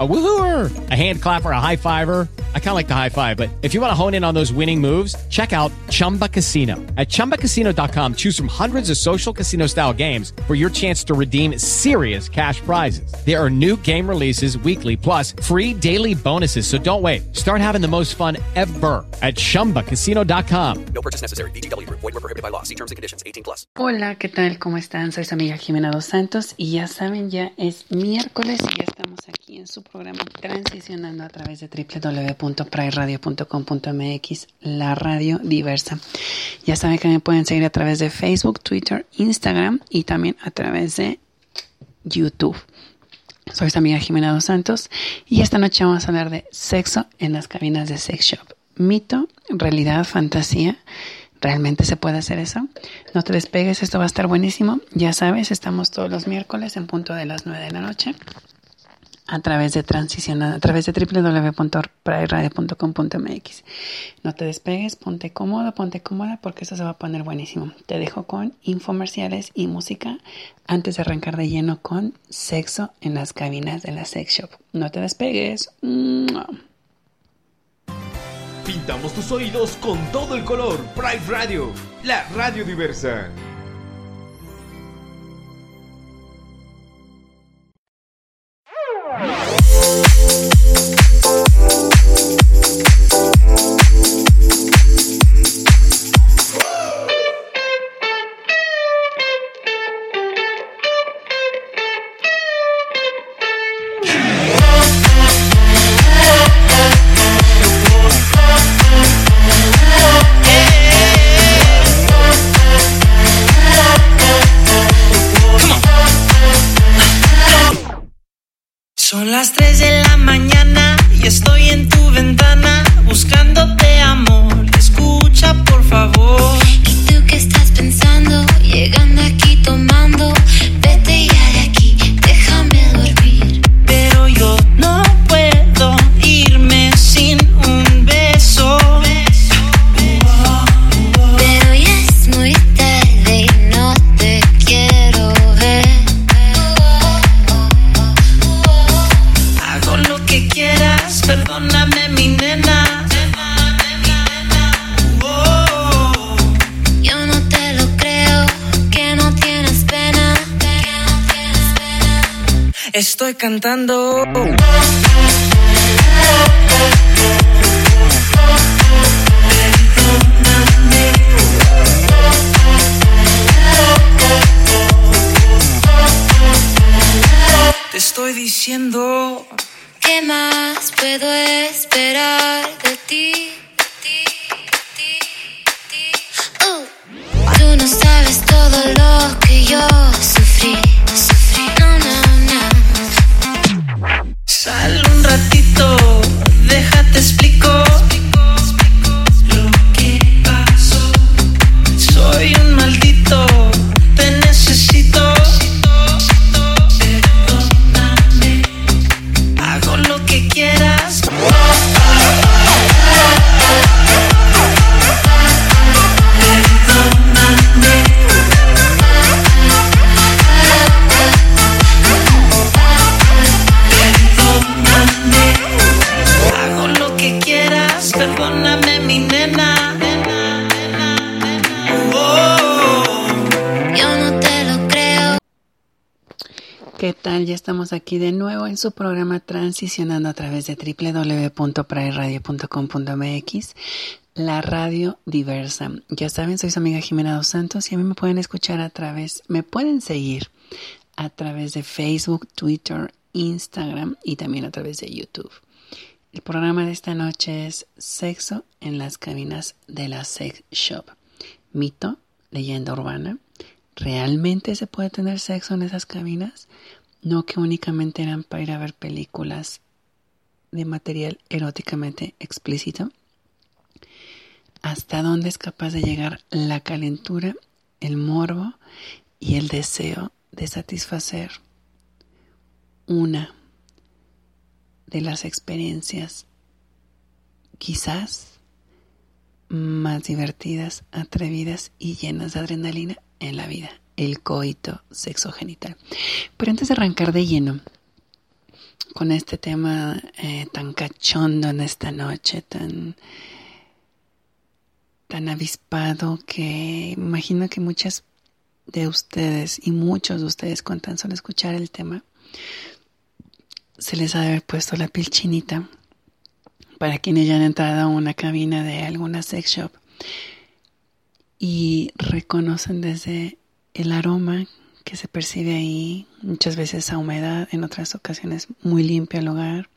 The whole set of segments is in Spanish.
A woohooer, a hand clapper, a high fiver. I kind of like the high five, but if you want to hone in on those winning moves, check out Chumba Casino. At ChumbaCasino.com, choose from hundreds of social casino style games for your chance to redeem serious cash prizes. There are new game releases weekly, plus free daily bonuses. So don't wait. Start having the most fun ever at ChumbaCasino.com. No purchase necessary. VGW Group. Void were prohibited by law. See terms and conditions. 18 plus. Hola, ¿qué tal? ¿Cómo están? Soy su amiga Jimena Dos Santos y ya saben, ya es miércoles y ya estamos aquí en su programa transicionando a través de www.prairadio.com.mx, la radio diversa. Ya saben que me pueden seguir a través de Facebook, Twitter, Instagram y también a través de YouTube. Soy su amiga Jimena Dos Santos y esta noche vamos a hablar de sexo en las cabinas de sex shop. Mito, realidad, fantasía. ¿Realmente se puede hacer eso? No te despegues, esto va a estar buenísimo. Ya sabes, estamos todos los miércoles en punto de las 9 de la noche a través de transición, a través de www.prairadio.com.mx. No te despegues, ponte cómodo, ponte cómoda porque esto se va a poner buenísimo. Te dejo con infomerciales y música antes de arrancar de lleno con sexo en las cabinas de la sex shop. No te despegues. Pintamos tus oídos con todo el color. Pride Radio, la radio diversa. las 3 de la mañana y estoy en tu ventana buscándote amor. Escucha por favor. ¿Y tú qué estás pensando? Llegando aquí tomando. Vete ya Estoy cantando. Te estoy diciendo. ¿Qué más puedo esperar de ti? Uh, Tú no sabes todo lo que yo sufrí. sufrí. Tal? Ya estamos aquí de nuevo en su programa Transicionando a través de www.prairadio.com.mx, la radio diversa. Ya saben, soy su amiga Jimena Dos Santos y a mí me pueden escuchar a través, me pueden seguir a través de Facebook, Twitter, Instagram y también a través de YouTube. El programa de esta noche es Sexo en las cabinas de la sex shop. Mito, leyenda urbana. ¿Realmente se puede tener sexo en esas cabinas? No que únicamente eran para ir a ver películas de material eróticamente explícito. ¿Hasta dónde es capaz de llegar la calentura, el morbo y el deseo de satisfacer una de las experiencias quizás más divertidas, atrevidas y llenas de adrenalina en la vida, el coito sexogenital. Pero antes de arrancar de lleno con este tema eh, tan cachondo en esta noche, tan tan avispado que imagino que muchas de ustedes y muchos de ustedes con tan solo escuchar el tema se les ha de haber puesto la piel chinita para quienes ya han entrado a una cabina de alguna sex shop y reconocen desde el aroma que se percibe ahí, muchas veces a humedad, en otras ocasiones muy limpio el lugar,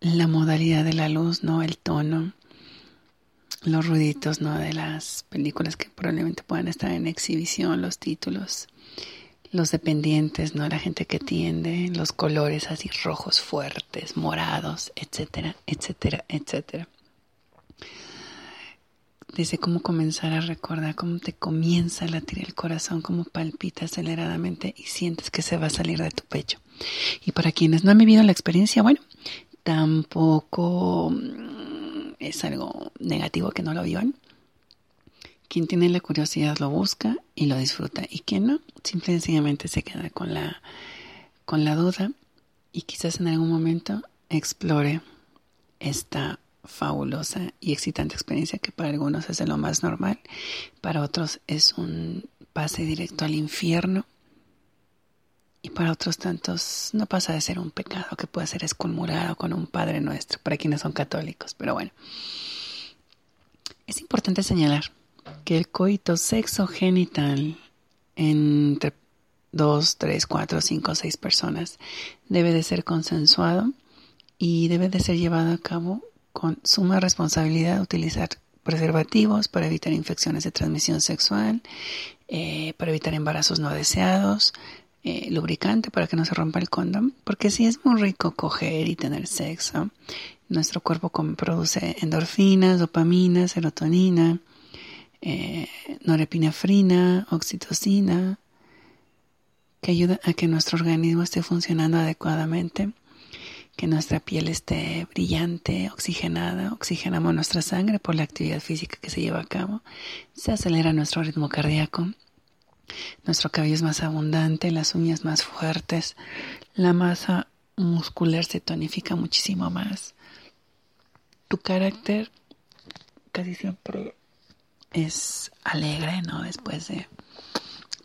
la modalidad de la luz, ¿no? El tono, los ruiditos, ¿no? De las películas que probablemente puedan estar en exhibición, los títulos, los dependientes, ¿no? La gente que tiende, los colores así rojos fuertes, morados, etcétera, etcétera, etcétera. Desde cómo comenzar a recordar, cómo te comienza a latir el corazón, cómo palpita aceleradamente y sientes que se va a salir de tu pecho. Y para quienes no han vivido la experiencia, bueno, tampoco mm, es algo negativo que no lo vivan. Quien tiene la curiosidad lo busca y lo disfruta. Y quien no, simple y sencillamente se queda con la, con la duda y quizás en algún momento explore esta fabulosa y excitante experiencia que para algunos es de lo más normal, para otros es un pase directo al infierno y para otros tantos no pasa de ser un pecado que puede ser esconmurado con un Padre Nuestro, para quienes son católicos, pero bueno. Es importante señalar que el coito sexo genital entre dos, tres, cuatro, cinco, seis personas debe de ser consensuado y debe de ser llevado a cabo con suma responsabilidad utilizar preservativos para evitar infecciones de transmisión sexual, eh, para evitar embarazos no deseados, eh, lubricante para que no se rompa el condón, porque si es muy rico coger y tener sexo, nuestro cuerpo produce endorfinas, dopamina, serotonina, eh, norepinefrina, oxitocina, que ayuda a que nuestro organismo esté funcionando adecuadamente, que nuestra piel esté brillante, oxigenada, oxigenamos nuestra sangre por la actividad física que se lleva a cabo, se acelera nuestro ritmo cardíaco, nuestro cabello es más abundante, las uñas más fuertes, la masa muscular se tonifica muchísimo más. Tu carácter casi siempre es alegre, ¿no? Después de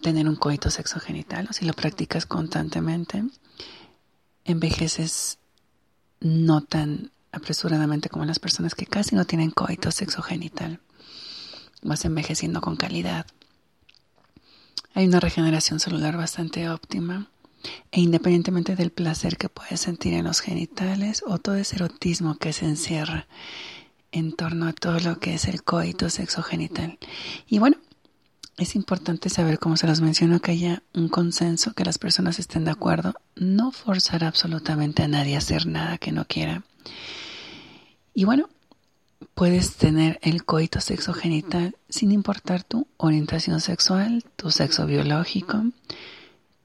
tener un coito sexogenital, o si lo practicas constantemente, envejeces no tan apresuradamente como las personas que casi no tienen coito sexogenital. Vas envejeciendo con calidad. Hay una regeneración celular bastante óptima. E independientemente del placer que puedes sentir en los genitales o todo ese erotismo que se encierra en torno a todo lo que es el coito sexogenital. Y bueno, es importante saber, como se los menciono, que haya un consenso, que las personas estén de acuerdo, no forzar absolutamente a nadie a hacer nada que no quiera. Y bueno, puedes tener el coito sexogenital sin importar tu orientación sexual, tu sexo biológico,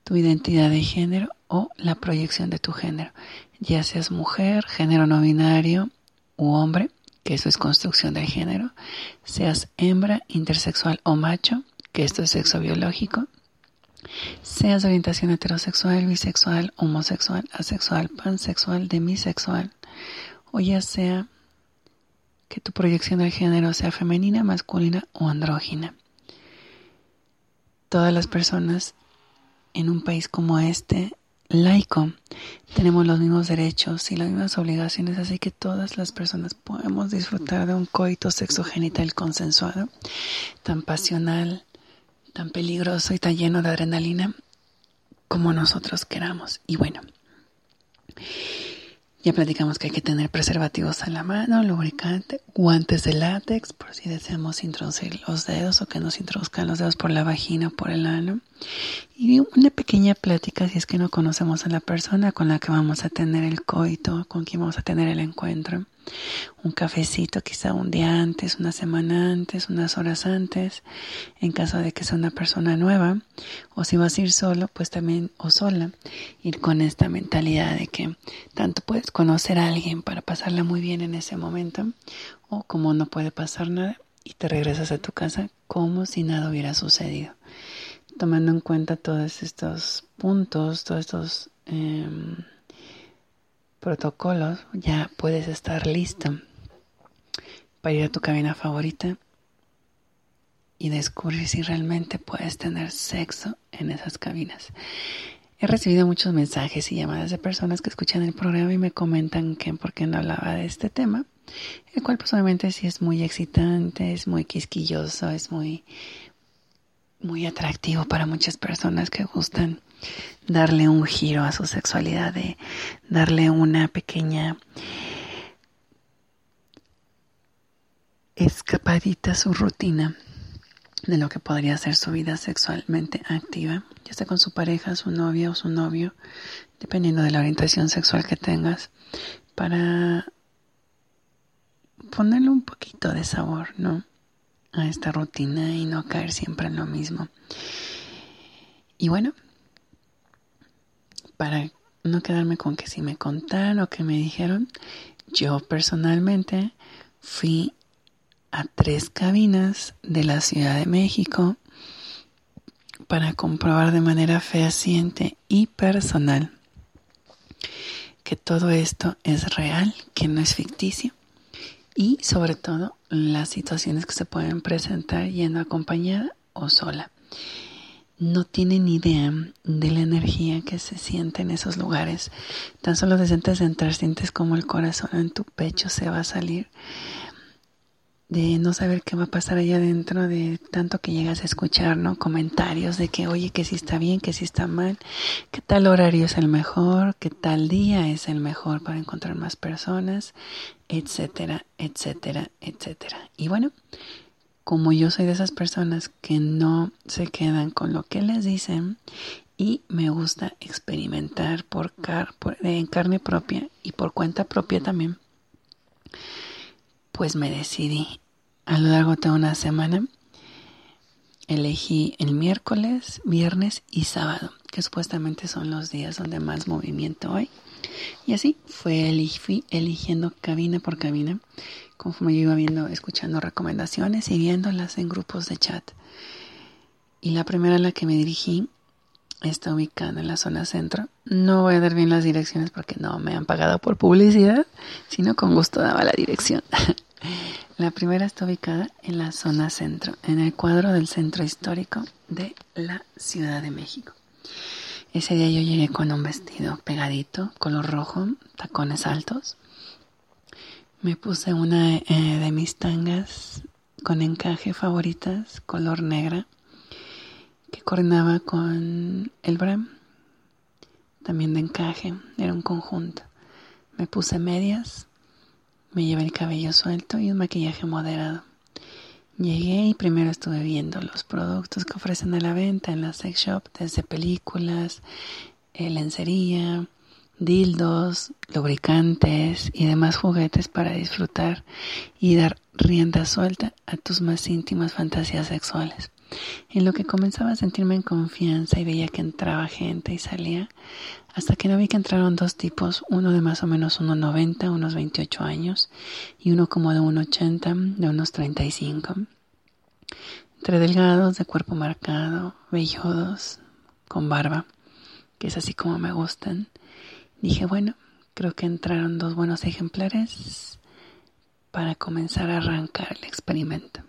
tu identidad de género o la proyección de tu género, ya seas mujer, género no binario u hombre que eso es construcción del género, seas hembra, intersexual o macho, que esto es sexo biológico, seas de orientación heterosexual, bisexual, homosexual, asexual, pansexual, demisexual, o ya sea que tu proyección del género sea femenina, masculina o andrógina. Todas las personas en un país como este laico. Tenemos los mismos derechos y las mismas obligaciones, así que todas las personas podemos disfrutar de un coito sexogenital consensuado, tan pasional, tan peligroso y tan lleno de adrenalina como nosotros queramos. Y bueno, Ya platicamos que hay que tener preservativos a la mano, lubricante, guantes de látex por si deseamos introducir los dedos o que nos introduzcan los dedos por la vagina o por el ano. Y una pequeña plática si es que no conocemos a la persona con la que vamos a tener el coito, con quien vamos a tener el encuentro un cafecito quizá un día antes, una semana antes, unas horas antes, en caso de que sea una persona nueva, o si vas a ir solo, pues también o sola, ir con esta mentalidad de que tanto puedes conocer a alguien para pasarla muy bien en ese momento, o como no puede pasar nada y te regresas a tu casa como si nada hubiera sucedido. Tomando en cuenta todos estos puntos, todos estos... Eh, protocolos, ya puedes estar listo para ir a tu cabina favorita y descubrir si realmente puedes tener sexo en esas cabinas. He recibido muchos mensajes y llamadas de personas que escuchan el programa y me comentan que por qué no hablaba de este tema, el cual personalmente sí es muy excitante, es muy quisquilloso, es muy muy atractivo para muchas personas que gustan darle un giro a su sexualidad, de darle una pequeña escapadita a su rutina de lo que podría ser su vida sexualmente activa, ya sea con su pareja, su novia o su novio, dependiendo de la orientación sexual que tengas, para ponerle un poquito de sabor, ¿no? A esta rutina y no caer siempre en lo mismo. Y bueno, para no quedarme con que si me contaron o que me dijeron, yo personalmente fui a tres cabinas de la Ciudad de México para comprobar de manera fehaciente y personal que todo esto es real, que no es ficticio y sobre todo las situaciones que se pueden presentar yendo acompañada o sola no tienen idea de la energía que se siente en esos lugares. Tan solo antes de entrar sientes como el corazón en tu pecho se va a salir. De no saber qué va a pasar allá adentro, de tanto que llegas a escuchar, ¿no? Comentarios de que, oye, que si está bien, que si está mal, que tal horario es el mejor, que tal día es el mejor para encontrar más personas, etcétera, etcétera, etcétera. Y bueno, como yo soy de esas personas que no se quedan con lo que les dicen y me gusta experimentar por, car en carne propia y por cuenta propia también, pues me decidí a lo largo de una semana. Elegí el miércoles, viernes y sábado, que supuestamente son los días donde más movimiento hay. Y así fue eligiendo cabina por cabina conforme yo iba viendo, escuchando recomendaciones y viéndolas en grupos de chat. Y la primera a la que me dirigí está ubicada en la zona centro. No voy a dar bien las direcciones porque no me han pagado por publicidad, sino con gusto daba la dirección. la primera está ubicada en la zona centro, en el cuadro del centro histórico de la Ciudad de México. Ese día yo llegué con un vestido pegadito, color rojo, tacones altos, me puse una eh, de mis tangas con encaje favoritas, color negra, que coordinaba con el bram, también de encaje, era un conjunto. Me puse medias, me llevé el cabello suelto y un maquillaje moderado. Llegué y primero estuve viendo los productos que ofrecen a la venta en la sex shop, desde películas, eh, lencería, dildos, lubricantes y demás juguetes para disfrutar y dar rienda suelta a tus más íntimas fantasías sexuales. En lo que comenzaba a sentirme en confianza y veía que entraba gente y salía, hasta que no vi que entraron dos tipos, uno de más o menos 1,90, unos 28 años, y uno como de 1,80, de unos 35. Entre delgados, de cuerpo marcado, velludos, con barba, que es así como me gustan, Dije, bueno, creo que entraron dos buenos ejemplares para comenzar a arrancar el experimento.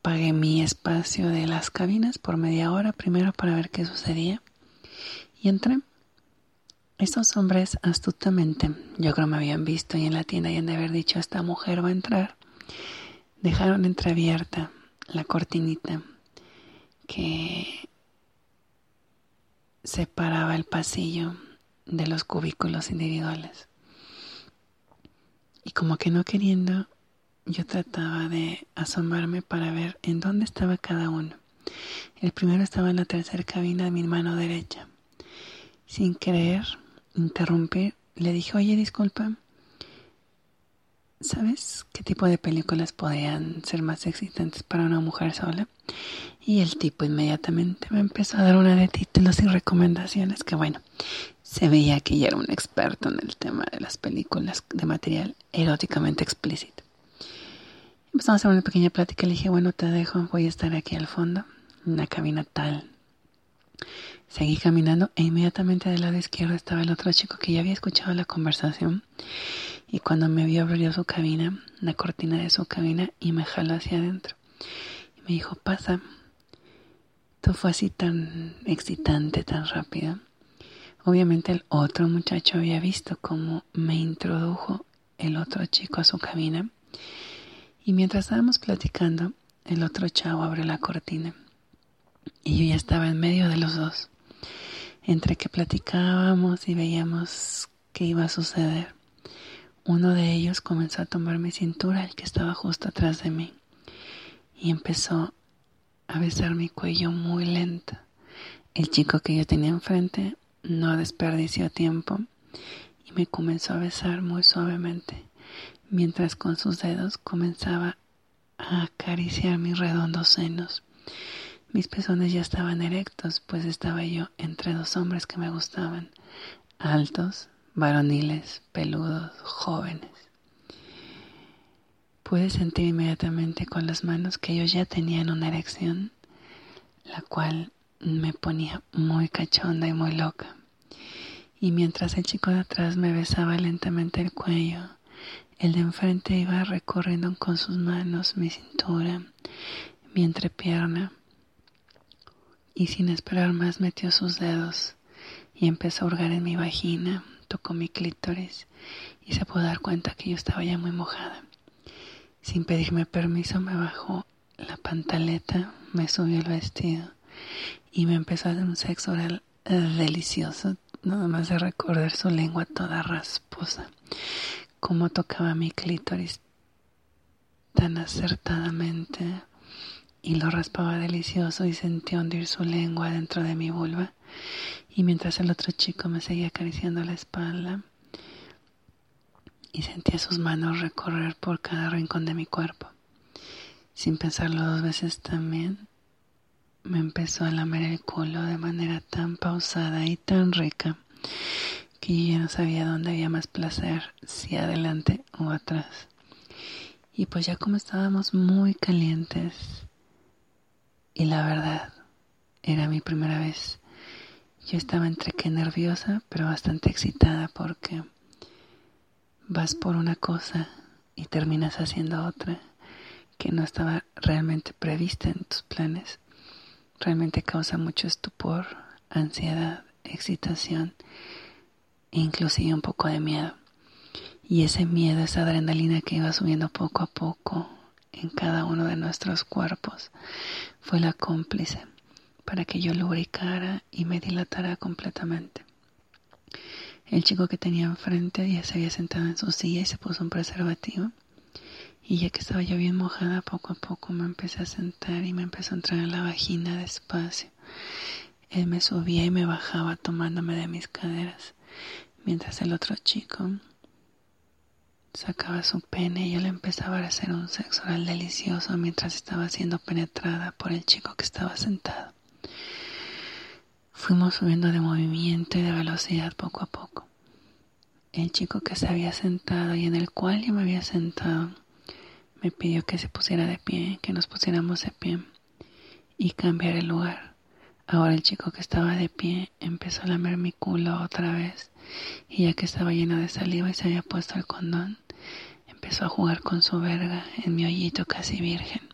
Pagué mi espacio de las cabinas por media hora primero para ver qué sucedía y entré. Estos hombres astutamente, yo creo me habían visto y en la tienda y de haber dicho esta mujer va a entrar, dejaron entreabierta la cortinita que separaba el pasillo de los cubículos individuales. Y como que no queriendo, yo trataba de asomarme para ver en dónde estaba cada uno. El primero estaba en la tercera cabina de mi mano derecha. Sin querer interrumpir, le dije, oye, disculpa, ¿sabes qué tipo de películas podrían ser más excitantes para una mujer sola? Y el tipo inmediatamente me empezó a dar una de títulos y recomendaciones que, bueno, se veía que ya era un experto en el tema de las películas de material eróticamente explícito. Empezamos a hacer una pequeña plática. Le dije, bueno, te dejo, voy a estar aquí al fondo, en una cabina tal. Seguí caminando e inmediatamente del lado izquierdo estaba el otro chico que ya había escuchado la conversación y cuando me vio abrió su cabina, la cortina de su cabina y me jaló hacia adentro. Y me dijo, pasa. Todo fue así tan excitante, tan rápido. Obviamente el otro muchacho había visto cómo me introdujo el otro chico a su cabina y mientras estábamos platicando, el otro chavo abre la cortina y yo ya estaba en medio de los dos. Entre que platicábamos y veíamos qué iba a suceder, uno de ellos comenzó a tomar mi cintura, el que estaba justo atrás de mí, y empezó a besar mi cuello muy lento. El chico que yo tenía enfrente no desperdició tiempo y me comenzó a besar muy suavemente, mientras con sus dedos comenzaba a acariciar mis redondos senos. Mis pezones ya estaban erectos, pues estaba yo entre dos hombres que me gustaban, altos, varoniles, peludos, jóvenes. Pude sentir inmediatamente con las manos que ellos ya tenían una erección, la cual me ponía muy cachonda y muy loca. Y mientras el chico de atrás me besaba lentamente el cuello, el de enfrente iba recorriendo con sus manos mi cintura, mi entrepierna, y sin esperar más metió sus dedos y empezó a hurgar en mi vagina, tocó mi clítoris y se pudo dar cuenta que yo estaba ya muy mojada. Sin pedirme permiso me bajó la pantaleta, me subió el vestido y me empezó a hacer un sexo oral delicioso, nada más de recordar su lengua toda rasposa, cómo tocaba mi clítoris tan acertadamente y lo raspaba delicioso y sentí hundir su lengua dentro de mi vulva y mientras el otro chico me seguía acariciando la espalda y sentía sus manos recorrer por cada rincón de mi cuerpo. Sin pensarlo dos veces también, me empezó a lamer el culo de manera tan pausada y tan rica que yo ya no sabía dónde había más placer, si adelante o atrás. Y pues ya como estábamos muy calientes, y la verdad, era mi primera vez. Yo estaba entre que nerviosa, pero bastante excitada porque vas por una cosa y terminas haciendo otra que no estaba realmente prevista en tus planes. Realmente causa mucho estupor, ansiedad, excitación e inclusive un poco de miedo. Y ese miedo, esa adrenalina que iba subiendo poco a poco en cada uno de nuestros cuerpos, fue la cómplice para que yo lubricara y me dilatara completamente. El chico que tenía enfrente ya se había sentado en su silla y se puso un preservativo. Y ya que estaba yo bien mojada, poco a poco me empecé a sentar y me empezó a entrar en la vagina despacio. Él me subía y me bajaba tomándome de mis caderas, mientras el otro chico Sacaba su pene y él empezaba a hacer un sexo oral delicioso mientras estaba siendo penetrada por el chico que estaba sentado. Fuimos subiendo de movimiento y de velocidad poco a poco. El chico que se había sentado y en el cual yo me había sentado me pidió que se pusiera de pie, que nos pusiéramos de pie y cambiar el lugar. Ahora el chico que estaba de pie empezó a lamer mi culo otra vez y ya que estaba lleno de saliva y se había puesto el condón, empezó a jugar con su verga en mi hoyito casi virgen.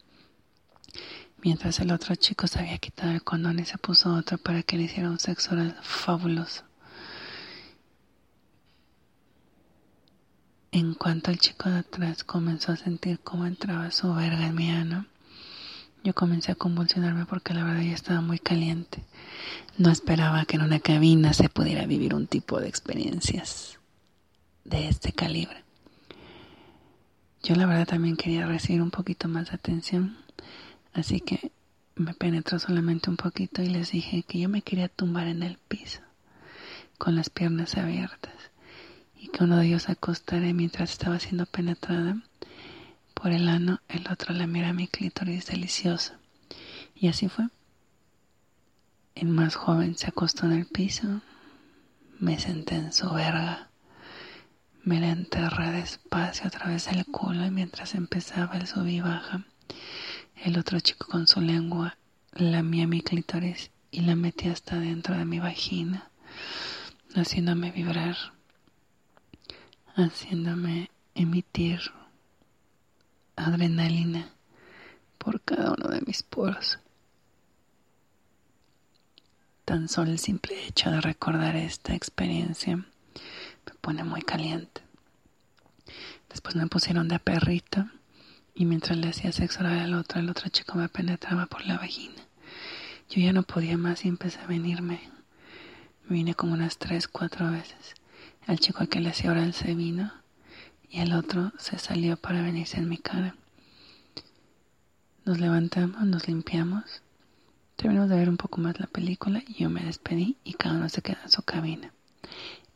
Mientras el otro chico se había quitado el condón y se puso otro para que le hiciera un sexo oral fabuloso. En cuanto el chico de atrás comenzó a sentir cómo entraba su verga en mi ano, yo comencé a convulsionarme porque la verdad ya estaba muy caliente. No esperaba que en una cabina se pudiera vivir un tipo de experiencias de este calibre. Yo la verdad también quería recibir un poquito más de atención, así que me penetró solamente un poquito y les dije que yo me quería tumbar en el piso, con las piernas abiertas, y que uno de ellos acostaré mientras estaba siendo penetrada por el ano, el otro la mira mi clítoris delicioso. Y así fue. El más joven se acostó en el piso, me senté en su verga me la enterré despacio a través del culo y mientras empezaba el sub y baja, el otro chico con su lengua lamía mi clítoris y la metía hasta dentro de mi vagina, haciéndome vibrar, haciéndome emitir adrenalina por cada uno de mis poros. Tan solo el simple hecho de recordar esta experiencia me pone muy caliente. Después me pusieron de perrito y mientras le hacía sexo oral al otro, el otro chico me penetraba por la vagina. Yo ya no podía más y empecé a venirme. Me vine como unas tres, cuatro veces. El chico al que le hacía oral se vino y el otro se salió para venirse en mi cara. Nos levantamos, nos limpiamos, terminamos de ver un poco más la película y yo me despedí y cada uno se quedó en su cabina.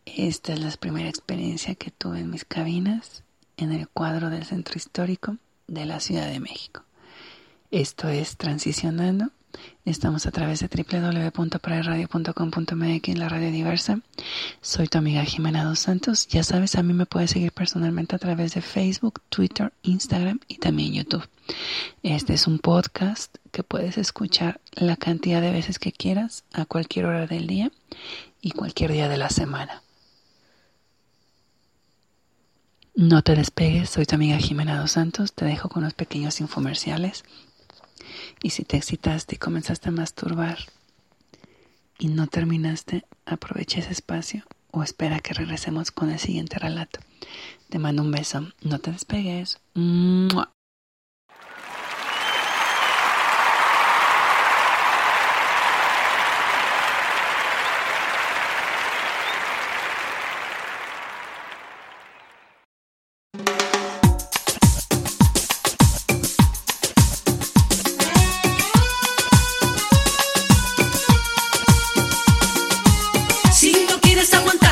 Esta es la primera experiencia que tuve en mis cabinas en el cuadro del centro histórico de la Ciudad de México. Esto es Transicionando. Estamos a través de www.pararadio.com.mx, la radio diversa. Soy tu amiga Jimena Dos Santos. Ya sabes, a mí me puedes seguir personalmente a través de Facebook, Twitter, Instagram y también YouTube. Este es un podcast que puedes escuchar la cantidad de veces que quieras, a cualquier hora del día y cualquier día de la semana. No te despegues, soy tu amiga Jimena Dos Santos, te dejo con unos pequeños infomerciales. Y si te excitaste y comenzaste a masturbar y no terminaste, aprovecha ese espacio o espera que regresemos con el siguiente relato. Te mando un beso, no te despegues. ¿Qué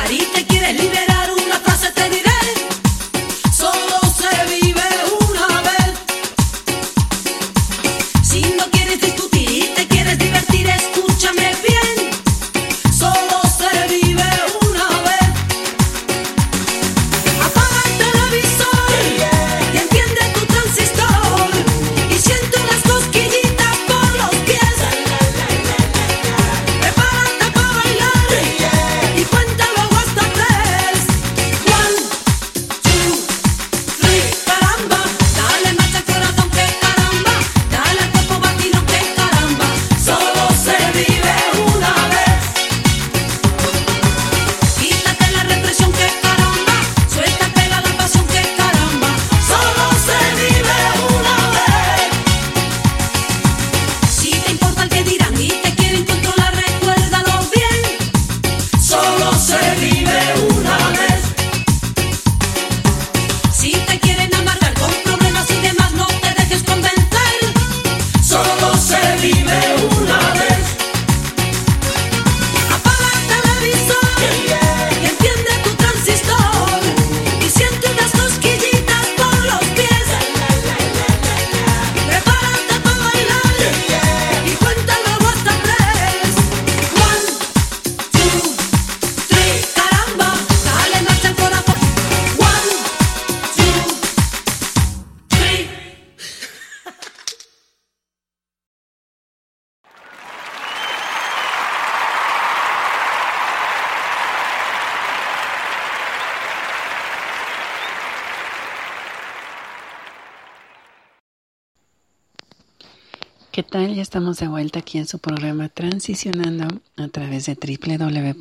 tal? Ya estamos de vuelta aquí en su programa Transicionando a través de www.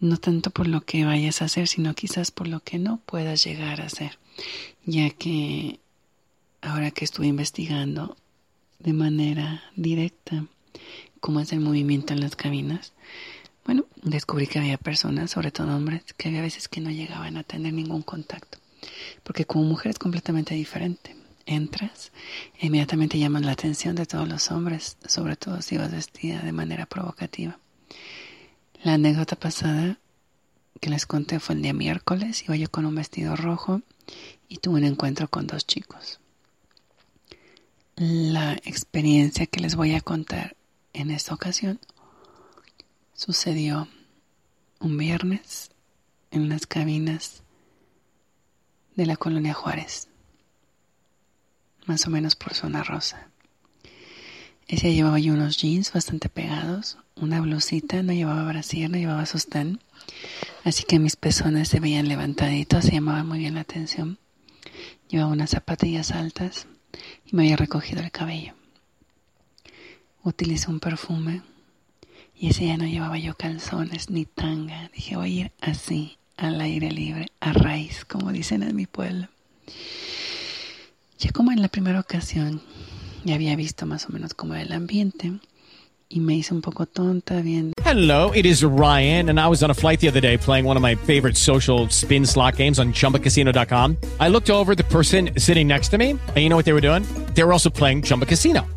No tanto por lo que vayas a hacer, sino quizás por lo que no puedas llegar a hacer, ya que ahora que estuve investigando de manera directa cómo es el movimiento en las cabinas, bueno, descubrí que había personas, sobre todo hombres, que había veces que no llegaban a tener ningún contacto. Porque como mujer es completamente diferente. Entras inmediatamente llamas la atención de todos los hombres, sobre todo si vas vestida de manera provocativa. La anécdota pasada que les conté fue el día miércoles. Iba yo con un vestido rojo y tuve un encuentro con dos chicos. La experiencia que les voy a contar en esta ocasión sucedió un viernes en las cabinas de la colonia Juárez, más o menos por zona rosa. Ese llevaba yo unos jeans bastante pegados, una blusita, no llevaba brasier, no llevaba sostén, así que mis pezones se veían levantaditos, se llamaba muy bien la atención. Llevaba unas zapatillas altas y me había recogido el cabello. Utilicé un perfume y ese día no llevaba yo calzones ni tanga. Dije, voy a ir así, al aire libre, a raíz, como dicen en mi pueblo. Ya como en la primera ocasión, ya había visto más o menos cómo era el ambiente y me hice un poco tonta viendo. Hello, it is Ryan, and I was on a flight the other day playing one of my favorite social spin slot games on chumbacasino.com. I looked over the person sitting next to me, and you know what they were doing? They were also playing Chumba Casino.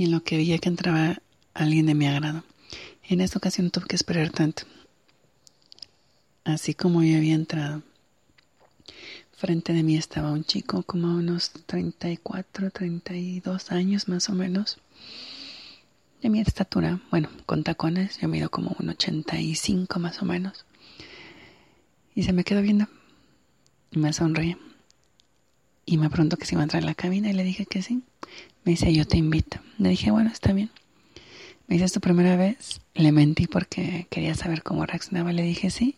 Y en lo que veía que entraba alguien de mi agrado. En esta ocasión tuve que esperar tanto. Así como yo había entrado. Frente de mí estaba un chico como a unos 34, 32 años más o menos. De mi estatura, bueno, con tacones, yo mido como un 85 más o menos. Y se me quedó viendo. Y me sonríe. Y me preguntó que si iba a entrar en la cabina y le dije que sí. Me dice, yo te invito. Le dije, bueno, está bien. Me dice, ¿es tu primera vez? Le mentí porque quería saber cómo reaccionaba. Le dije, sí.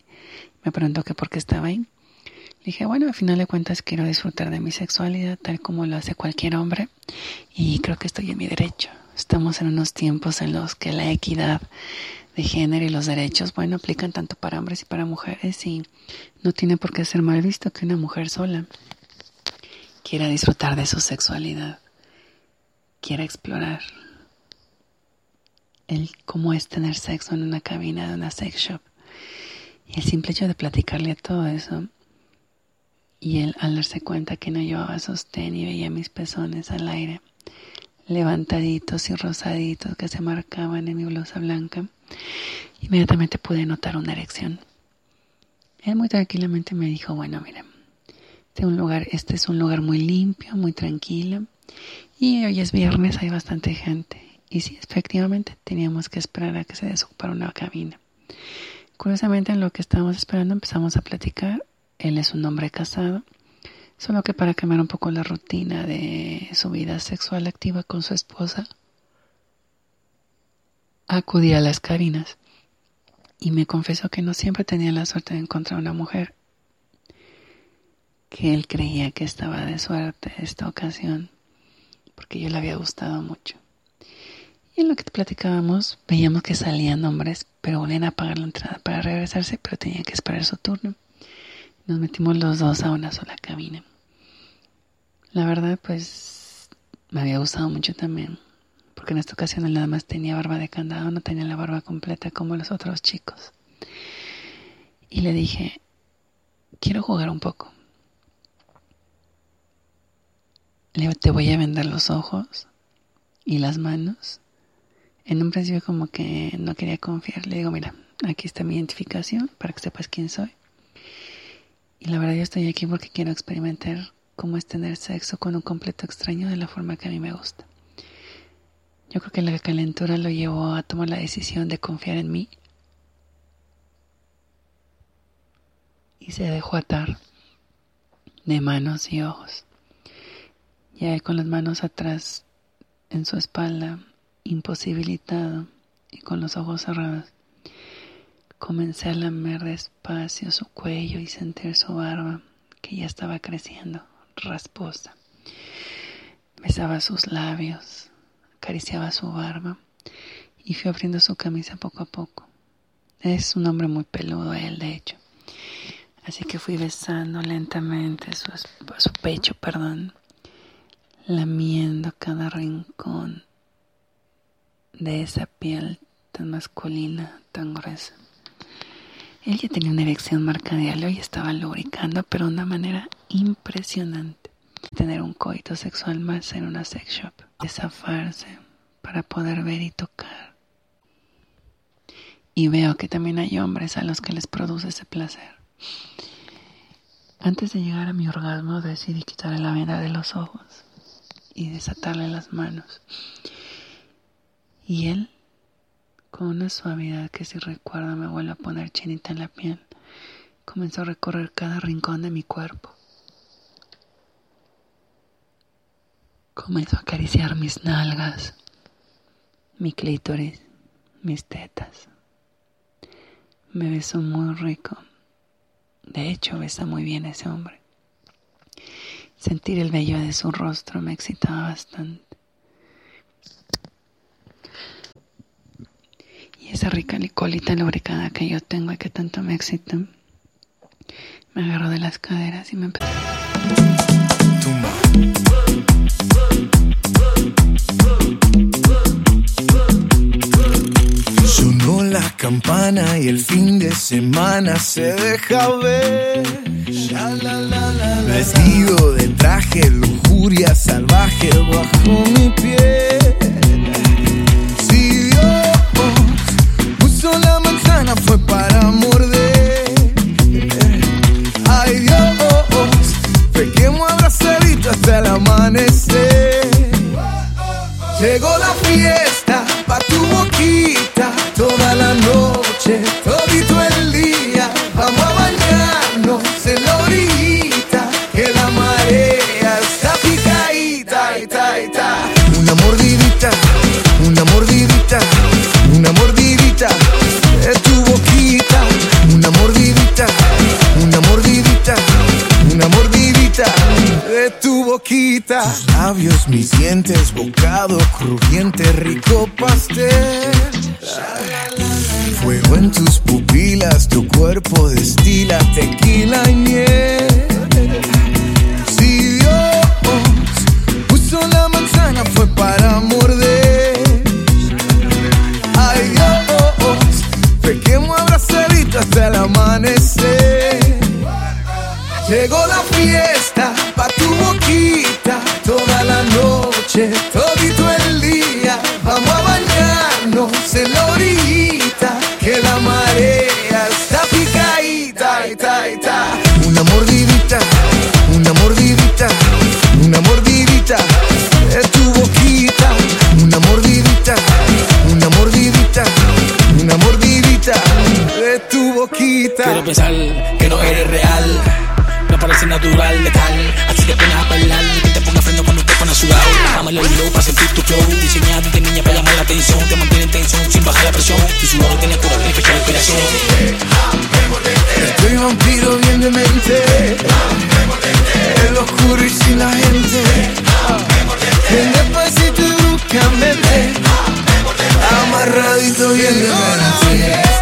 Me preguntó que por qué estaba ahí. Le dije, bueno, al final de cuentas quiero disfrutar de mi sexualidad tal como lo hace cualquier hombre. Y creo que estoy en mi derecho. Estamos en unos tiempos en los que la equidad de género y los derechos, bueno, aplican tanto para hombres y para mujeres y no tiene por qué ser mal visto que una mujer sola quiera disfrutar de su sexualidad, quiera explorar el cómo es tener sexo en una cabina de una sex shop. Y el simple hecho de platicarle todo eso y él al darse cuenta que no llevaba sostén y veía mis pezones al aire, levantaditos y rosaditos que se marcaban en mi blusa blanca, inmediatamente pude notar una erección. Él muy tranquilamente me dijo, bueno, mira, este, un lugar, este es un lugar muy limpio, muy tranquilo, y hoy es viernes, hay bastante gente. Y sí, efectivamente, teníamos que esperar a que se desocupara una cabina. Curiosamente, en lo que estábamos esperando empezamos a platicar. Él es un hombre casado, solo que para cambiar un poco la rutina de su vida sexual activa con su esposa, acudía a las cabinas y me confesó que no siempre tenía la suerte de encontrar una mujer que él creía que estaba de suerte esta ocasión, porque yo le había gustado mucho. Y en lo que platicábamos, veíamos que salían hombres, pero volvían a pagar la entrada para regresarse, pero tenían que esperar su turno. Nos metimos los dos a una sola cabina. La verdad, pues, me había gustado mucho también, porque en esta ocasión él nada más tenía barba de candado, no tenía la barba completa como los otros chicos. Y le dije, quiero jugar un poco. Le te voy a vender los ojos y las manos. En un principio como que no quería confiar. Le digo, mira, aquí está mi identificación para que sepas quién soy. Y la verdad yo estoy aquí porque quiero experimentar cómo es tener sexo con un completo extraño de la forma que a mí me gusta. Yo creo que la calentura lo llevó a tomar la decisión de confiar en mí. Y se dejó atar de manos y ojos. Y él con las manos atrás en su espalda, imposibilitado y con los ojos cerrados, comencé a lamer despacio su cuello y sentir su barba que ya estaba creciendo, rasposa. Besaba sus labios, acariciaba su barba y fui abriendo su camisa poco a poco. Es un hombre muy peludo él, de hecho. Así que fui besando lentamente su, su pecho, perdón, lamiendo cada rincón de esa piel tan masculina, tan gruesa. Él ya tenía una erección marcadial y estaba lubricando, pero de una manera impresionante. Tener un coito sexual más en una sex shop, desafarse para poder ver y tocar. Y veo que también hay hombres a los que les produce ese placer. Antes de llegar a mi orgasmo decidí quitarle la venda de los ojos y desatarle las manos. Y él, con una suavidad que si recuerdo me vuelve a poner chinita en la piel, comenzó a recorrer cada rincón de mi cuerpo. Comenzó a acariciar mis nalgas, mi clítoris, mis tetas. Me besó muy rico. De hecho, besa muy bien ese hombre. Sentir el vello de su rostro me excitaba bastante. Y esa rica licolita lubricada que yo tengo y que tanto me excita, me agarró de las caderas y me empezó. Sonó la campana y el fin de semana se deja ver. Vestido de traje, lujuria salvaje bajo mi piel. Si Dios puso la manzana fue para morder. Ay Dios, pequemos abrazadito hasta el amanecer. Llegó la fiesta toda la noche, todito el día. Vamos a bañarnos en la orillita, que la marea está picadita, ita, ita. Una mordidita, una mordidita, una mordidita de tu boquita. Una mordidita, una mordidita, una mordidita de tu boquita. Tus labios, mis dientes, bocado crujiente, rico pastel. Fuego en tus pupilas, tu cuerpo destila tequila y miel. Si Dios puso la manzana fue para morder. Ay Dios, pequemos abrazadito hasta el amanecer. Llegó la fiesta pa' tu boquita toda la noche, todito el Quiero pensar que no eres real. No parece natural, letal. Así que pones a bailar que te ponga freno cuando te pones sudado. Bájame el low para sentir tu flow. Diseñado de niña para llamar la atención. Te mantiene en tensión sin bajar la presión. Tu sudor tiene cura de inspiración. Estoy vampiro bien de mente. En lo oscuro y sin la gente. Bien despacito y bruscamente. Amarradito bien de mente.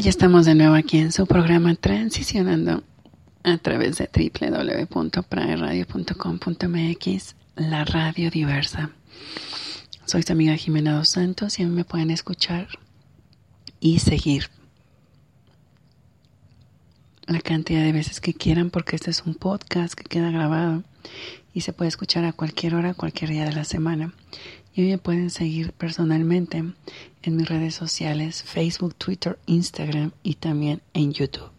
Ya estamos de nuevo aquí en su programa Transicionando a través de www.praeradio.com.mx, la radio diversa. Soy tu amiga Jimena Dos Santos y a mí me pueden escuchar y seguir la cantidad de veces que quieran porque este es un podcast que queda grabado y se puede escuchar a cualquier hora, cualquier día de la semana. Y me pueden seguir personalmente en mis redes sociales, Facebook, Twitter, Instagram y también en YouTube.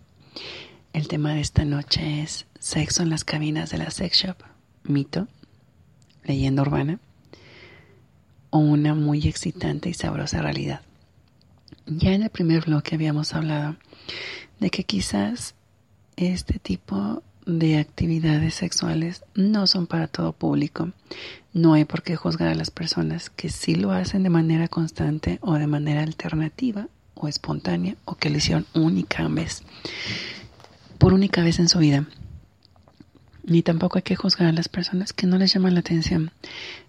El tema de esta noche es sexo en las cabinas de la sex shop, mito, leyenda urbana o una muy excitante y sabrosa realidad. Ya en el primer bloque habíamos hablado de que quizás este tipo de actividades sexuales no son para todo público. No hay por qué juzgar a las personas que sí lo hacen de manera constante o de manera alternativa o espontánea o que lo hicieron única vez, por única vez en su vida. Ni tampoco hay que juzgar a las personas que no les llaman la atención.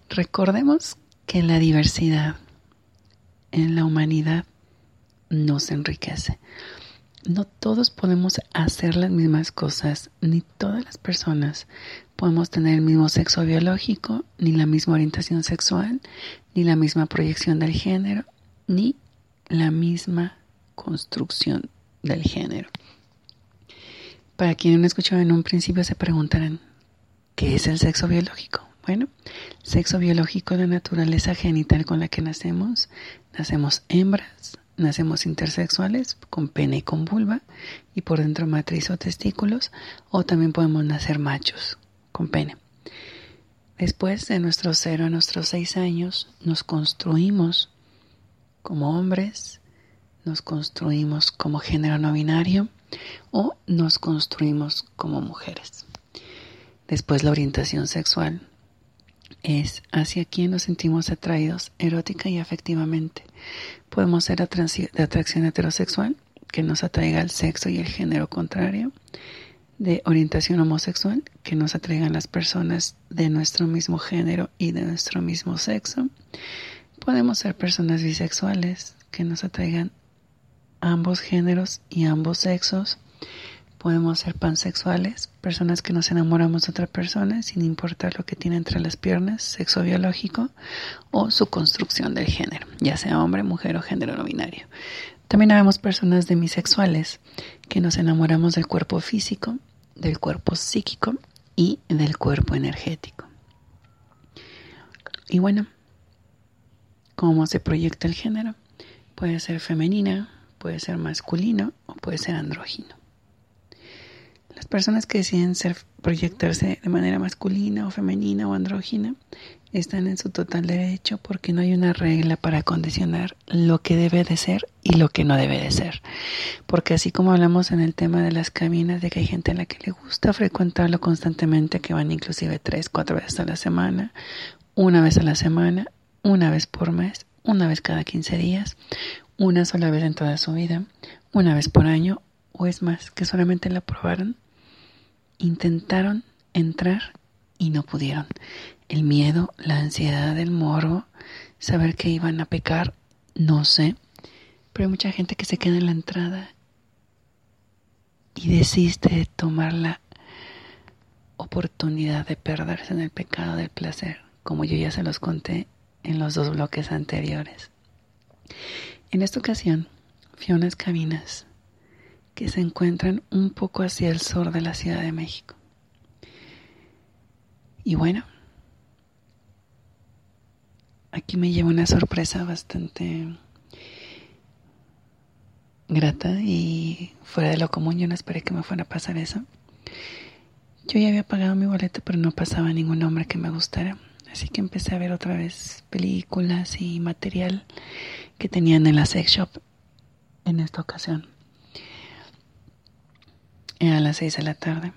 Recordemos que la diversidad en la humanidad nos enriquece no todos podemos hacer las mismas cosas, ni todas las personas podemos tener el mismo sexo biológico, ni la misma orientación sexual, ni la misma proyección del género, ni la misma construcción del género. Para quienes no escucharon en un principio se preguntarán, ¿qué es el sexo biológico? Bueno, sexo biológico es la naturaleza genital con la que nacemos. Nacemos hembras, nacemos intersexuales con pene y con vulva y por dentro matriz o testículos o también podemos nacer machos con pene. Después de nuestros 0 a nuestros 6 años nos construimos como hombres, nos construimos como género no binario o nos construimos como mujeres. Después la orientación sexual es hacia quien nos sentimos atraídos erótica y afectivamente. Podemos ser de atracción heterosexual, que nos atraiga al sexo y el género contrario, de orientación homosexual, que nos atraigan las personas de nuestro mismo género y de nuestro mismo sexo. Podemos ser personas bisexuales, que nos atraigan ambos géneros y ambos sexos. Podemos ser pansexuales, personas que nos enamoramos de otra persona sin importar lo que tiene entre las piernas, sexo biológico o su construcción del género, ya sea hombre, mujer o género no binario. También habemos personas demisexuales que nos enamoramos del cuerpo físico, del cuerpo psíquico y del cuerpo energético. Y bueno, ¿cómo se proyecta el género? Puede ser femenina, puede ser masculino o puede ser andrógino. Las personas que deciden ser, proyectarse de manera masculina o femenina o andrógina están en su total derecho porque no hay una regla para condicionar lo que debe de ser y lo que no debe de ser. Porque así como hablamos en el tema de las cabinas, de que hay gente a la que le gusta frecuentarlo constantemente, que van inclusive tres, cuatro veces a la semana, una vez a la semana, una vez por mes, una vez cada 15 días, una sola vez en toda su vida, una vez por año, o es más, que solamente la probaron intentaron entrar y no pudieron. El miedo, la ansiedad, el morbo, saber que iban a pecar, no sé. Pero hay mucha gente que se queda en la entrada y desiste de tomar la oportunidad de perderse en el pecado del placer, como yo ya se los conté en los dos bloques anteriores. En esta ocasión fui a unas cabinas que se encuentran un poco hacia el sur de la Ciudad de México. Y bueno, aquí me lleva una sorpresa bastante grata y fuera de lo común. Yo no esperé que me fuera a pasar eso. Yo ya había pagado mi boleto, pero no pasaba ningún hombre que me gustara. Así que empecé a ver otra vez películas y material que tenían en la sex shop en esta ocasión. A las seis de la tarde.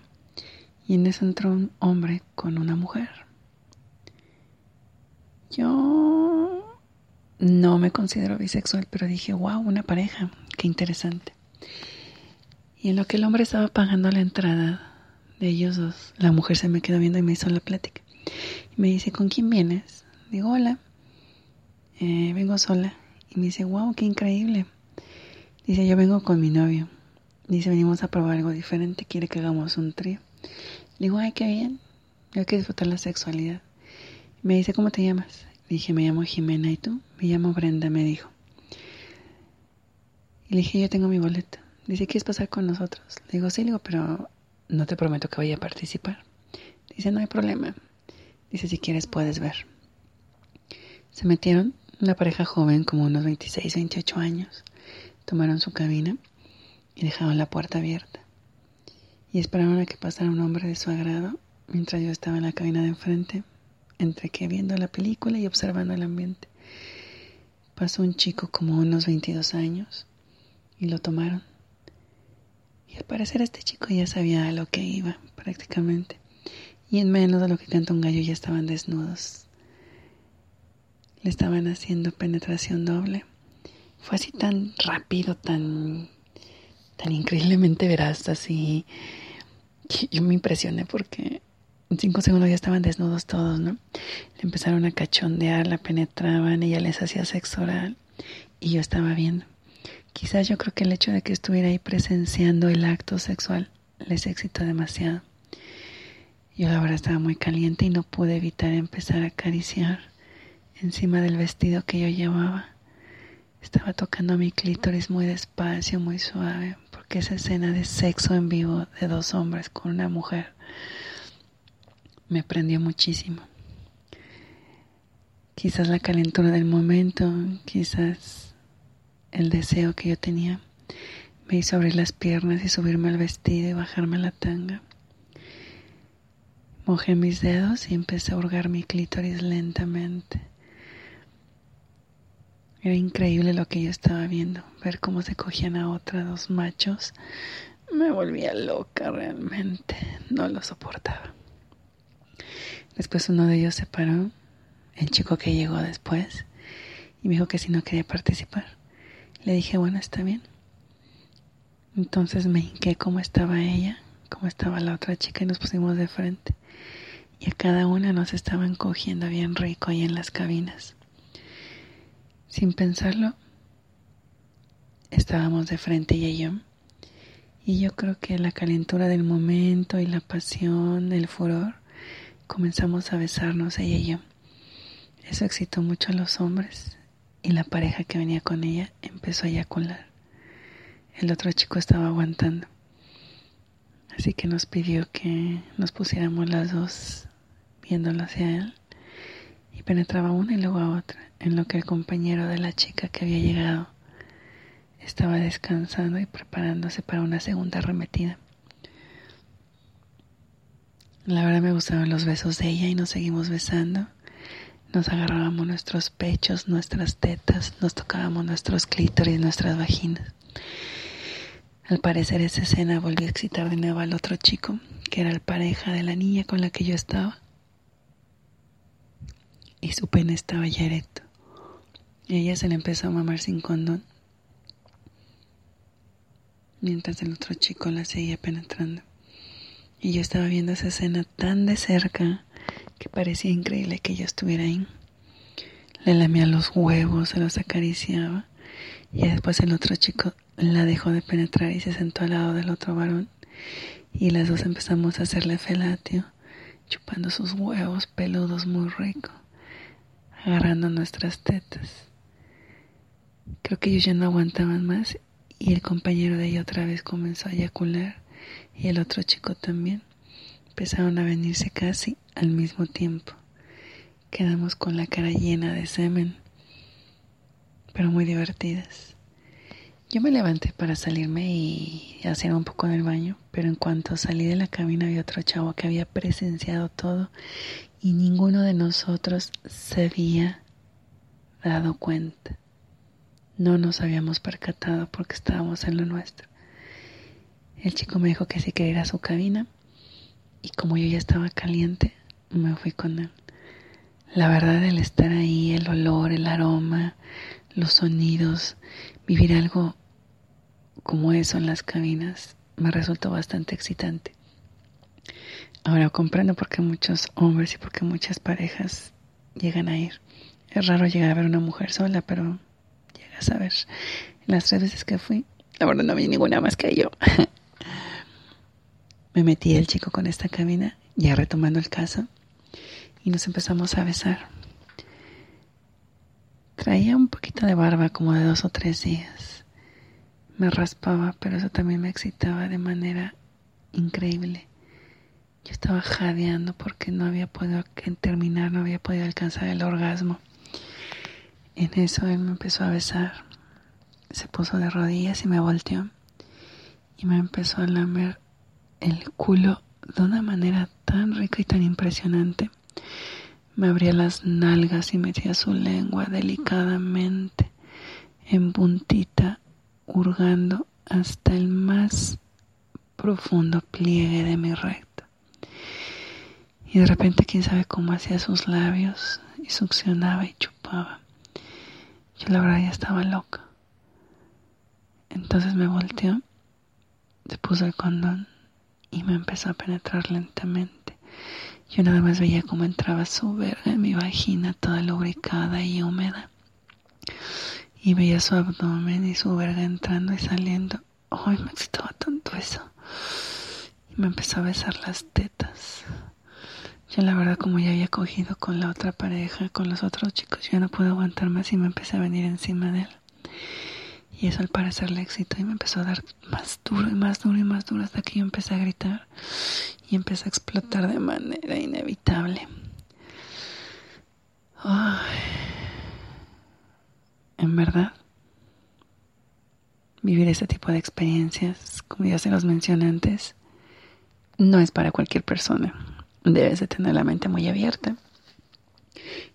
Y en eso entró un hombre con una mujer. Yo no me considero bisexual, pero dije, wow, una pareja, qué interesante. Y en lo que el hombre estaba pagando la entrada de ellos dos, la mujer se me quedó viendo y me hizo la plática. Y me dice, ¿con quién vienes? Digo, hola, eh, vengo sola. Y me dice, wow, qué increíble. Dice, yo vengo con mi novio. Dice, venimos a probar algo diferente, quiere que hagamos un trío. Digo, ay, qué bien, hay que disfrutar la sexualidad. Me dice, ¿cómo te llamas? Dije, me llamo Jimena, ¿y tú? Me llamo Brenda, me dijo. Y le dije, yo tengo mi boleto. Dice, ¿quieres pasar con nosotros? Le digo, sí, le digo, pero no te prometo que vaya a participar. Dice, no hay problema. Dice, si quieres puedes ver. Se metieron, una pareja joven, como unos 26, 28 años. Tomaron su cabina y dejaron la puerta abierta. Y esperaron a que pasara un hombre de su agrado mientras yo estaba en la cabina de enfrente, entre que viendo la película y observando el ambiente. Pasó un chico como unos 22 años y lo tomaron. Y al parecer este chico ya sabía a lo que iba, prácticamente. Y en menos de lo que canta un gallo ya estaban desnudos. Le estaban haciendo penetración doble. Fue así tan rápido, tan, tan increíblemente veraz, así. Yo me impresioné porque en cinco segundos ya estaban desnudos todos, ¿no? Le empezaron a cachondear, la penetraban, ella les hacía sexo oral y yo estaba viendo. Quizás yo creo que el hecho de que estuviera ahí presenciando el acto sexual les excitó demasiado. Yo la verdad estaba muy caliente y no pude evitar empezar a acariciar encima del vestido que yo llevaba. Estaba tocando mi clítoris muy despacio, muy suave, porque esa escena de sexo en vivo de dos hombres con una mujer me prendió muchísimo. Quizás la calentura del momento, quizás el deseo que yo tenía me hizo abrir las piernas y subirme al vestido y bajarme la tanga. Mojé mis dedos y empecé a hurgar mi clítoris lentamente. Era increíble lo que yo estaba viendo, ver cómo se cogían a otra dos machos. Me volvía loca realmente, no lo soportaba. Después uno de ellos se paró, el chico que llegó después, y me dijo que si no quería participar. Le dije, bueno, está bien. Entonces me hinqué cómo estaba ella, cómo estaba la otra chica y nos pusimos de frente. Y a cada una nos estaban cogiendo bien rico ahí en las cabinas. Sin pensarlo, estábamos de frente ella y yo. Y yo creo que la calentura del momento y la pasión, el furor, comenzamos a besarnos ella y yo. Eso excitó mucho a los hombres y la pareja que venía con ella empezó a eyacular. El otro chico estaba aguantando. Así que nos pidió que nos pusiéramos las dos viéndolo hacia él penetraba una y luego a otra, en lo que el compañero de la chica que había llegado estaba descansando y preparándose para una segunda arremetida. La verdad me gustaban los besos de ella y nos seguimos besando. Nos agarrábamos nuestros pechos, nuestras tetas, nos tocábamos nuestros clítoris, nuestras vaginas. Al parecer esa escena volvió a excitar de nuevo al otro chico, que era el pareja de la niña con la que yo estaba. Y su pene estaba ya erecto. Y ella se le empezó a mamar sin condón. Mientras el otro chico la seguía penetrando. Y yo estaba viendo esa escena tan de cerca que parecía increíble que yo estuviera ahí. Le lamía los huevos, se los acariciaba y después el otro chico la dejó de penetrar y se sentó al lado del otro varón y las dos empezamos a hacerle felatio, chupando sus huevos peludos muy rico, agarrando nuestras tetas. Creo que ellos ya no aguantaban más y el compañero de ella otra vez comenzó a eyacular y el otro chico también. Empezaron a venirse casi al mismo tiempo. Quedamos con la cara llena de semen, pero muy divertidas. Yo me levanté para salirme y hacer un poco en el baño, pero en cuanto salí de la cabina había otro chavo que había presenciado todo y ninguno de nosotros se había dado cuenta. No nos habíamos percatado porque estábamos en lo nuestro. El chico me dijo que si quería ir a su cabina y como yo ya estaba caliente, me fui con él. La verdad, el estar ahí, el olor, el aroma, los sonidos, vivir algo como eso en las cabinas, me resultó bastante excitante. Ahora comprendo por qué muchos hombres y por qué muchas parejas llegan a ir. Es raro llegar a ver una mujer sola, pero llegas a ver. Las tres veces que fui, la verdad no vi ninguna más que yo. Me metí el chico con esta cabina, ya retomando el caso, y nos empezamos a besar. Traía un poquito de barba, como de dos o tres días. Me raspaba, pero eso también me excitaba de manera increíble. Yo estaba jadeando porque no había podido terminar, no había podido alcanzar el orgasmo. En eso él me empezó a besar. Se puso de rodillas y me volteó. Y me empezó a lamer el culo de una manera tan rica y tan impresionante. Me abría las nalgas y metía su lengua delicadamente en puntita, hurgando hasta el más profundo pliegue de mi recto. Y de repente, quién sabe cómo hacía sus labios y succionaba y chupaba. Yo la verdad ya estaba loca. Entonces me volteó, se puso el condón y me empezó a penetrar lentamente. Yo nada más veía cómo entraba su verga en mi vagina toda lubricada y húmeda. Y veía su abdomen y su verga entrando y saliendo. Ay, me excitaba tanto eso. Y me empezó a besar las tetas. Yo la verdad como ya había cogido con la otra pareja, con los otros chicos, yo no pude aguantar más y me empecé a venir encima de él. Y eso al parecer le excitó y me empezó a dar más duro y más duro y más duro hasta que yo empecé a gritar y empecé a explotar de manera inevitable. Ay. En verdad, vivir ese tipo de experiencias, como ya se los mencioné antes, no es para cualquier persona debes de tener la mente muy abierta.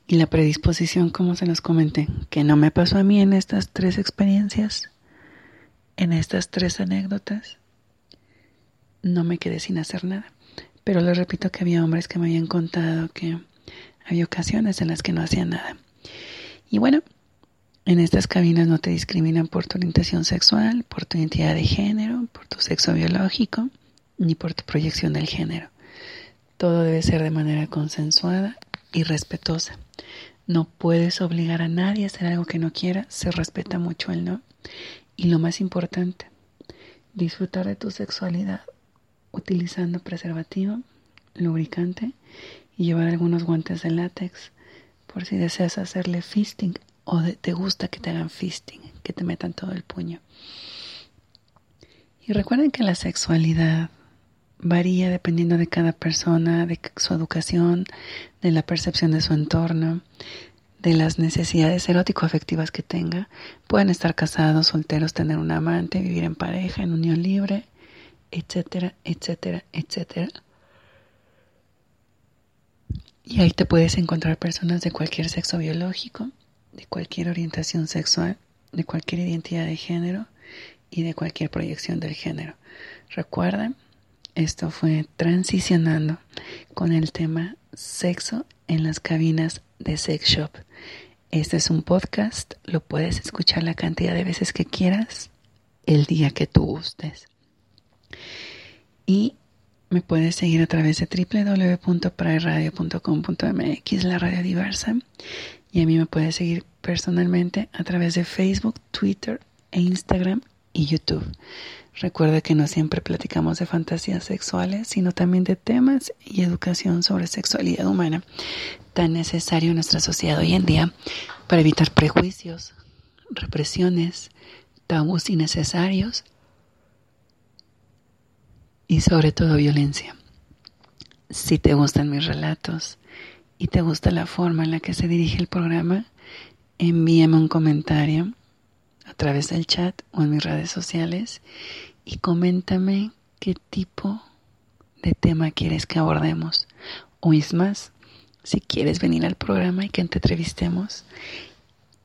Y la predisposición, como se los comenté, que no me pasó a mí en estas tres experiencias, en estas tres anécdotas, no me quedé sin hacer nada. Pero les repito que había hombres que me habían contado que había ocasiones en las que no hacían nada. Y bueno, en estas cabinas no te discriminan por tu orientación sexual, por tu identidad de género, por tu sexo biológico, ni por tu proyección del género. Todo debe ser de manera consensuada y respetuosa. No puedes obligar a nadie a hacer algo que no quiera, se respeta mucho el no. Y lo más importante, disfrutar de tu sexualidad utilizando preservativo, lubricante y llevar algunos guantes de látex por si deseas hacerle fisting o te gusta que te hagan fisting, que te metan todo el puño. Y recuerden que la sexualidad varía dependiendo de cada persona, de su educación, de la percepción de su entorno, de las necesidades erótico-afectivas que tenga. Pueden estar casados, solteros, tener un amante, vivir en pareja, en unión libre, etcétera, etcétera, etcétera. Y ahí te puedes encontrar personas de cualquier sexo biológico, de cualquier orientación sexual, de cualquier identidad de género y de cualquier proyección del género. Recuerden esto fue transicionando con el tema sexo en las cabinas de sex shop. Este es un podcast, lo puedes escuchar la cantidad de veces que quieras, el día que tú gustes. Y me puedes seguir a través de www.prairadio.com.mx, la radio diversa. Y a mí me puedes seguir personalmente a través de Facebook, Twitter e Instagram y YouTube. Recuerda que no siempre platicamos de fantasías sexuales, sino también de temas y educación sobre sexualidad humana, tan necesario en nuestra sociedad hoy en día para evitar prejuicios, represiones, tabús innecesarios y sobre todo violencia. Si te gustan mis relatos y te gusta la forma en la que se dirige el programa, envíame un comentario a través del chat o en mis redes sociales y coméntame qué tipo de tema quieres que abordemos. O es más, si quieres venir al programa y que te entrevistemos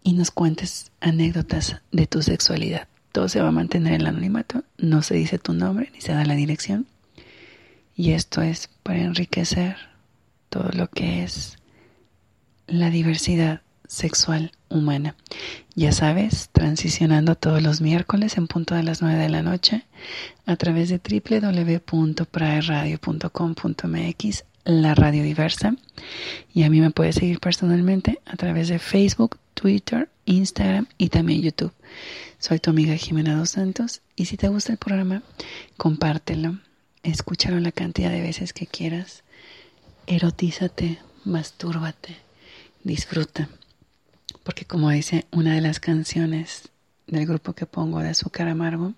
y nos cuentes anécdotas de tu sexualidad. Todo se va a mantener en el anonimato, no se dice tu nombre ni se da la dirección. Y esto es para enriquecer todo lo que es la diversidad sexual humana. Ya sabes, transicionando todos los miércoles en punto de las 9 de la noche a través de www.praeradio.com.mx, la radio diversa. Y a mí me puedes seguir personalmente a través de Facebook, Twitter, Instagram y también YouTube. Soy tu amiga Jimena Dos Santos y si te gusta el programa, compártelo, escúchalo la cantidad de veces que quieras, erotízate, mastúrbate, disfruta. Porque como dice una de las canciones del grupo que pongo de Azúcar Amargo,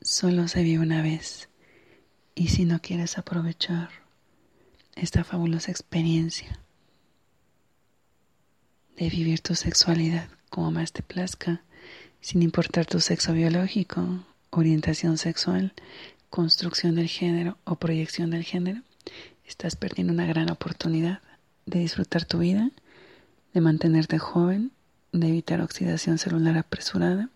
solo se vive una vez. Y si no quieres aprovechar esta fabulosa experiencia de vivir tu sexualidad como más te plazca, sin importar tu sexo biológico, orientación sexual, construcción del género o proyección del género, estás perdiendo una gran oportunidad de disfrutar tu vida, de mantenerte joven, de evitar oxidación celular apresurada,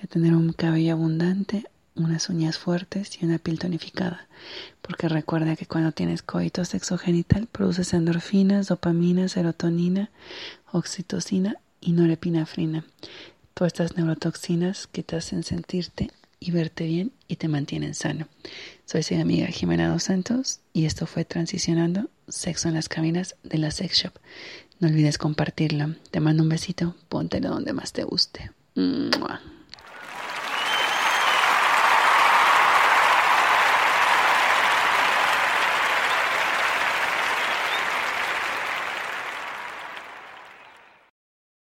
de tener un cabello abundante, unas uñas fuertes y una piel tonificada. Porque recuerda que cuando tienes coito sexogenital produces endorfinas, dopamina, serotonina, oxitocina y norepinefrina. Todas estas neurotoxinas que te hacen sentirte y verte bien y te mantienen sano. Soy su amiga Jimena Dos Santos y esto fue Transicionando Sexo en las Cabinas de la Sex Shop. No olvides compartirlo. Te mando un besito, póntelo donde más te guste.